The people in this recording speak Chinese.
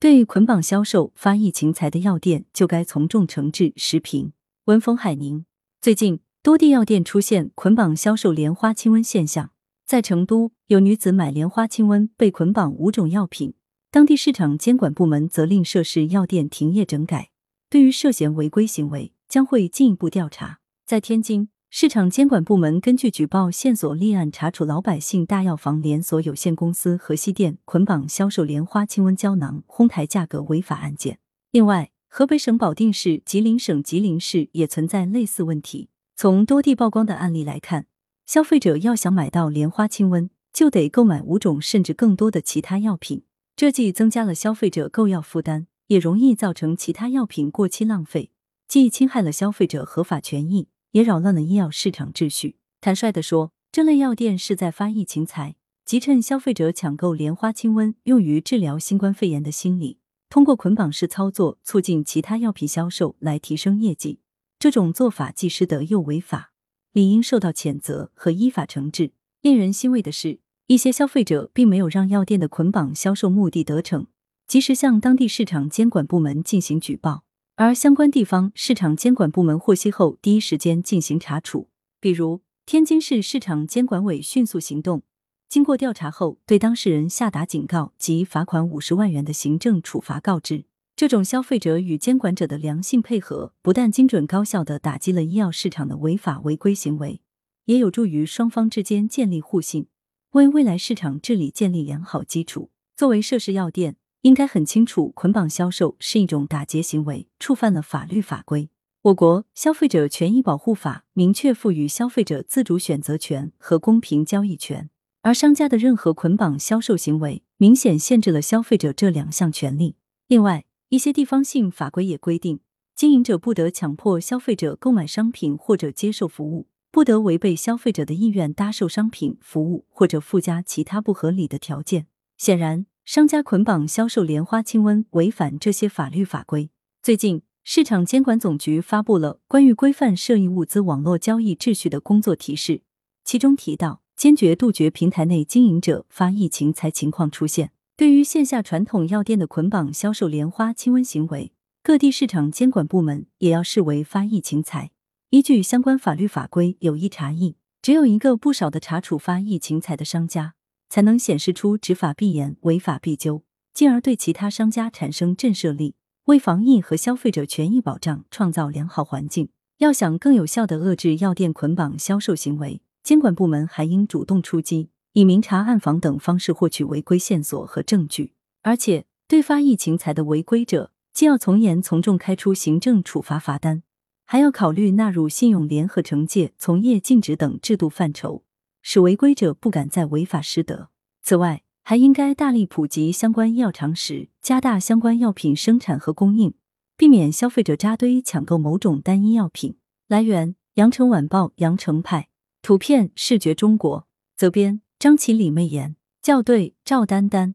对捆绑销售、发疫情财的药店，就该从重惩治。时评：文峰海宁。最近，多地药店出现捆绑销售莲花清瘟现象。在成都，有女子买莲花清瘟被捆绑五种药品，当地市场监管部门责令涉事药店停业整改。对于涉嫌违规行为，将会进一步调查。在天津。市场监管部门根据举报线索立案查处老百姓大药房连锁有限公司河西店捆绑销售莲花清瘟胶囊哄抬价格违法案件。另外，河北省保定市、吉林省吉林市也存在类似问题。从多地曝光的案例来看，消费者要想买到莲花清瘟，就得购买五种甚至更多的其他药品，这既增加了消费者购药负担，也容易造成其他药品过期浪费，既侵害了消费者合法权益。也扰乱了医药市场秩序。坦率地说，这类药店是在发疫情财，即趁消费者抢购莲花清瘟用于治疗新冠肺炎的心理，通过捆绑式操作促进其他药品销售来提升业绩。这种做法既失德又违法，理应受到谴责和依法惩治。令人欣慰的是，一些消费者并没有让药店的捆绑销售目的得逞，及时向当地市场监管部门进行举报。而相关地方市场监管部门获悉后，第一时间进行查处。比如，天津市市场监管委迅速行动，经过调查后，对当事人下达警告及罚款五十万元的行政处罚告知。这种消费者与监管者的良性配合，不但精准高效的打击了医药市场的违法违规行为，也有助于双方之间建立互信，为未来市场治理建立良好基础。作为涉事药店。应该很清楚，捆绑销售是一种打劫行为，触犯了法律法规。我国《消费者权益保护法》明确赋予消费者自主选择权和公平交易权，而商家的任何捆绑销售行为，明显限制了消费者这两项权利。另外，一些地方性法规也规定，经营者不得强迫消费者购买商品或者接受服务，不得违背消费者的意愿搭售商品、服务或者附加其他不合理的条件。显然。商家捆绑销售莲花清瘟，违反这些法律法规。最近，市场监管总局发布了关于规范涉疫物资网络交易秩序的工作提示，其中提到，坚决杜绝平台内经营者发疫情财情况出现。对于线下传统药店的捆绑销售莲花清瘟行为，各地市场监管部门也要视为发疫情财，依据相关法律法规有意查疫。只有一个不少的查处发疫情财的商家。才能显示出执法必严、违法必究，进而对其他商家产生震慑力，为防疫和消费者权益保障创造良好环境。要想更有效的遏制药店捆绑销售行为，监管部门还应主动出击，以明察暗访等方式获取违规线索和证据。而且，对发疫情财的违规者，既要从严从重开出行政处罚罚单，还要考虑纳入信用联合惩戒、从业禁止等制度范畴。使违规者不敢再违法失德。此外，还应该大力普及相关医药常识，加大相关药品生产和供应，避免消费者扎堆抢购某种单一药品。来源：羊城晚报羊城派，图片：视觉中国，责编：张起李媚妍，校对：赵丹丹。